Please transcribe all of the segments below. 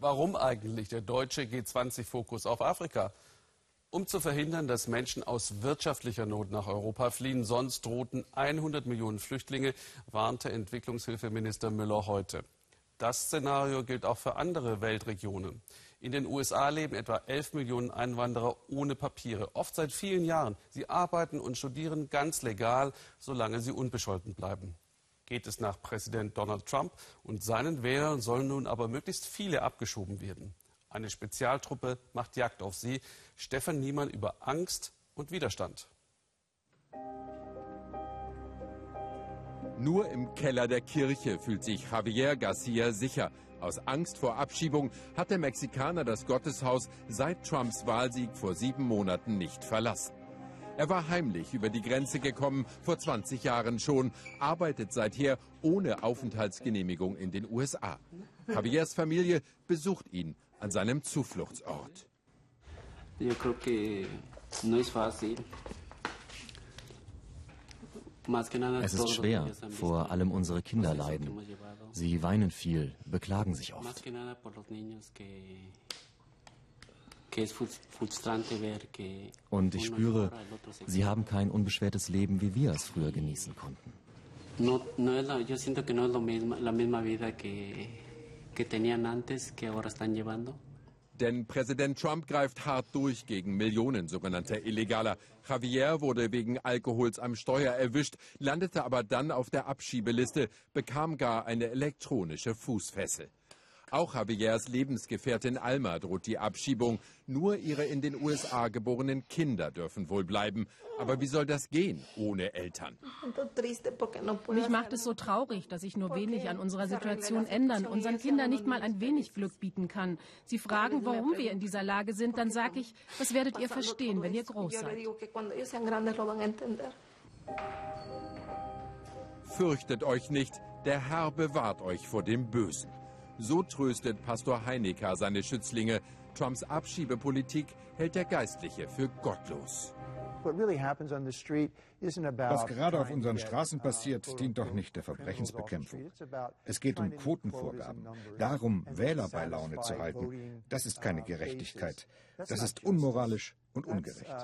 Warum eigentlich der deutsche G20-Fokus auf Afrika? Um zu verhindern, dass Menschen aus wirtschaftlicher Not nach Europa fliehen, sonst drohten 100 Millionen Flüchtlinge, warnte Entwicklungshilfeminister Müller heute. Das Szenario gilt auch für andere Weltregionen. In den USA leben etwa 11 Millionen Einwanderer ohne Papiere, oft seit vielen Jahren. Sie arbeiten und studieren ganz legal, solange sie unbescholten bleiben. Geht es nach Präsident Donald Trump und seinen Wählern sollen nun aber möglichst viele abgeschoben werden. Eine Spezialtruppe macht Jagd auf sie. Stefan Niemann über Angst und Widerstand. Nur im Keller der Kirche fühlt sich Javier Garcia sicher. Aus Angst vor Abschiebung hat der Mexikaner das Gotteshaus seit Trumps Wahlsieg vor sieben Monaten nicht verlassen. Er war heimlich über die Grenze gekommen, vor 20 Jahren schon, arbeitet seither ohne Aufenthaltsgenehmigung in den USA. Javiers Familie besucht ihn an seinem Zufluchtsort. Yo creo que no es fácil. Es ist schwer, vor allem unsere Kinder leiden. Sie weinen viel, beklagen sich oft. Und ich spüre, sie haben kein unbeschwertes Leben, wie wir es früher genießen konnten. Denn Präsident Trump greift hart durch gegen Millionen sogenannter Illegaler. Javier wurde wegen Alkohols am Steuer erwischt, landete aber dann auf der Abschiebeliste, bekam gar eine elektronische Fußfessel. Auch Javiers Lebensgefährtin Alma droht die Abschiebung. Nur ihre in den USA geborenen Kinder dürfen wohl bleiben. Aber wie soll das gehen ohne Eltern? Mich macht es so traurig, dass ich nur wenig an unserer Situation ändern, unseren Kindern nicht mal ein wenig Glück bieten kann. Sie fragen, warum wir in dieser Lage sind, dann sage ich, das werdet ihr verstehen, wenn ihr groß seid. Fürchtet euch nicht, der Herr bewahrt euch vor dem Bösen. So tröstet Pastor Heinecker seine Schützlinge. Trumps Abschiebepolitik hält der Geistliche für gottlos. Was gerade auf unseren Straßen passiert, dient doch nicht der Verbrechensbekämpfung. Es geht um Quotenvorgaben, darum, Wähler bei Laune zu halten. Das ist keine Gerechtigkeit. Das ist unmoralisch und ungerecht.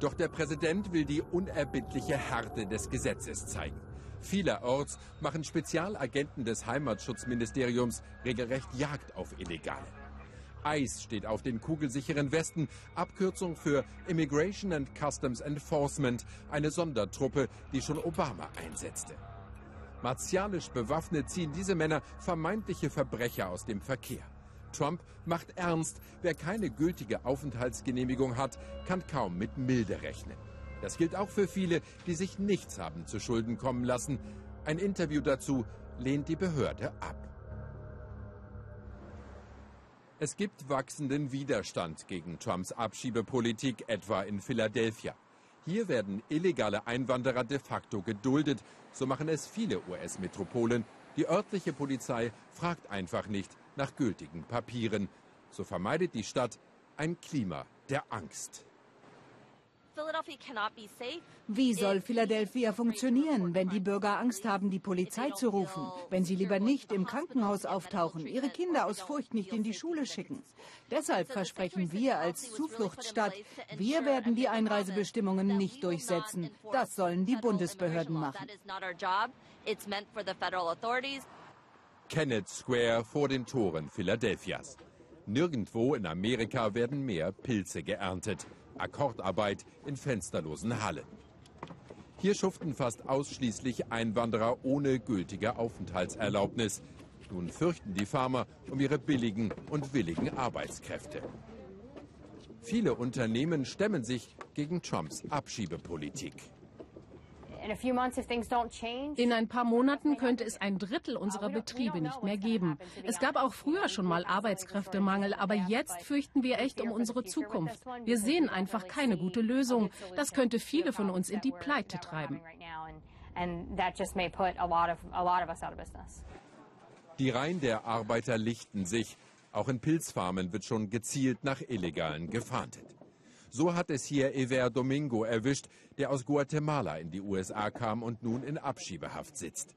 Doch der Präsident will die unerbittliche Härte des Gesetzes zeigen. Vielerorts machen Spezialagenten des Heimatschutzministeriums regelrecht Jagd auf Illegale. ICE steht auf den kugelsicheren Westen, Abkürzung für Immigration and Customs Enforcement, eine Sondertruppe, die schon Obama einsetzte. Martialisch bewaffnet ziehen diese Männer vermeintliche Verbrecher aus dem Verkehr. Trump macht ernst, wer keine gültige Aufenthaltsgenehmigung hat, kann kaum mit Milde rechnen. Das gilt auch für viele, die sich nichts haben zu Schulden kommen lassen. Ein Interview dazu lehnt die Behörde ab. Es gibt wachsenden Widerstand gegen Trumps Abschiebepolitik, etwa in Philadelphia. Hier werden illegale Einwanderer de facto geduldet. So machen es viele US-Metropolen. Die örtliche Polizei fragt einfach nicht, nach gültigen Papieren. So vermeidet die Stadt ein Klima der Angst. Wie soll Philadelphia funktionieren, wenn die Bürger Angst haben, die Polizei zu rufen, wenn sie lieber nicht im Krankenhaus auftauchen, ihre Kinder aus Furcht nicht in die Schule schicken? Deshalb versprechen wir als Zufluchtsstadt, wir werden die Einreisebestimmungen nicht durchsetzen. Das sollen die Bundesbehörden machen. Kenneth Square vor den Toren Philadelphias. Nirgendwo in Amerika werden mehr Pilze geerntet. Akkordarbeit in fensterlosen Hallen. Hier schuften fast ausschließlich Einwanderer ohne gültige Aufenthaltserlaubnis. Nun fürchten die Farmer um ihre billigen und willigen Arbeitskräfte. Viele Unternehmen stemmen sich gegen Trumps Abschiebepolitik. In ein paar Monaten könnte es ein Drittel unserer Betriebe nicht mehr geben. Es gab auch früher schon mal Arbeitskräftemangel, aber jetzt fürchten wir echt um unsere Zukunft. Wir sehen einfach keine gute Lösung. Das könnte viele von uns in die Pleite treiben. Die Reihen der Arbeiter lichten sich. Auch in Pilzfarmen wird schon gezielt nach Illegalen gefahndet. So hat es hier Ever Domingo erwischt, der aus Guatemala in die USA kam und nun in Abschiebehaft sitzt.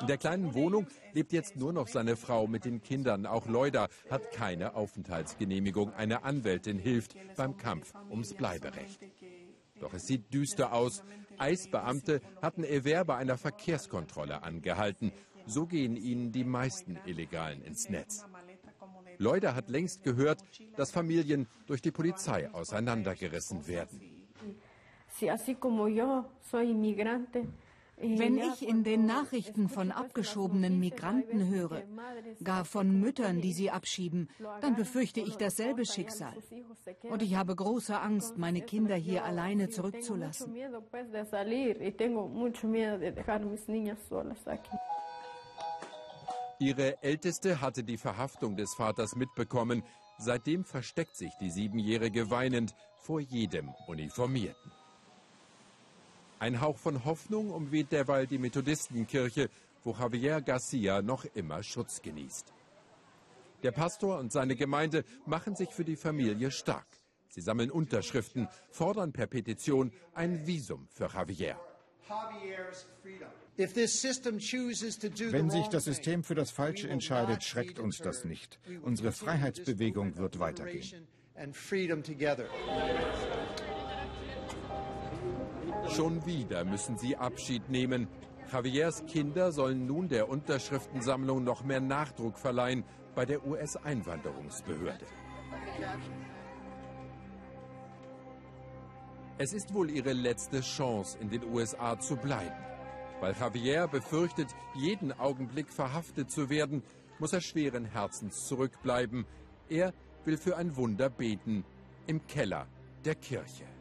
In der kleinen Wohnung lebt jetzt nur noch seine Frau mit den Kindern. Auch Leuda hat keine Aufenthaltsgenehmigung. Eine Anwältin hilft beim Kampf ums Bleiberecht. Doch es sieht düster aus. Eisbeamte hatten Ever bei einer Verkehrskontrolle angehalten. So gehen ihnen die meisten Illegalen ins Netz. Leuda hat längst gehört, dass Familien durch die Polizei auseinandergerissen werden. Wenn ich in den Nachrichten von abgeschobenen Migranten höre, gar von Müttern, die sie abschieben, dann befürchte ich dasselbe Schicksal. Und ich habe große Angst, meine Kinder hier alleine zurückzulassen. Ihre Älteste hatte die Verhaftung des Vaters mitbekommen. Seitdem versteckt sich die Siebenjährige weinend vor jedem Uniformierten. Ein Hauch von Hoffnung umweht derweil die Methodistenkirche, wo Javier Garcia noch immer Schutz genießt. Der Pastor und seine Gemeinde machen sich für die Familie stark. Sie sammeln Unterschriften, fordern per Petition ein Visum für Javier. Wenn sich das System für das Falsche entscheidet, schreckt uns das nicht. Unsere Freiheitsbewegung wird weitergehen. Schon wieder müssen sie Abschied nehmen. Javiers Kinder sollen nun der Unterschriftensammlung noch mehr Nachdruck verleihen bei der US-Einwanderungsbehörde. Es ist wohl ihre letzte Chance, in den USA zu bleiben. Weil Javier befürchtet, jeden Augenblick verhaftet zu werden, muss er schweren Herzens zurückbleiben. Er will für ein Wunder beten im Keller der Kirche.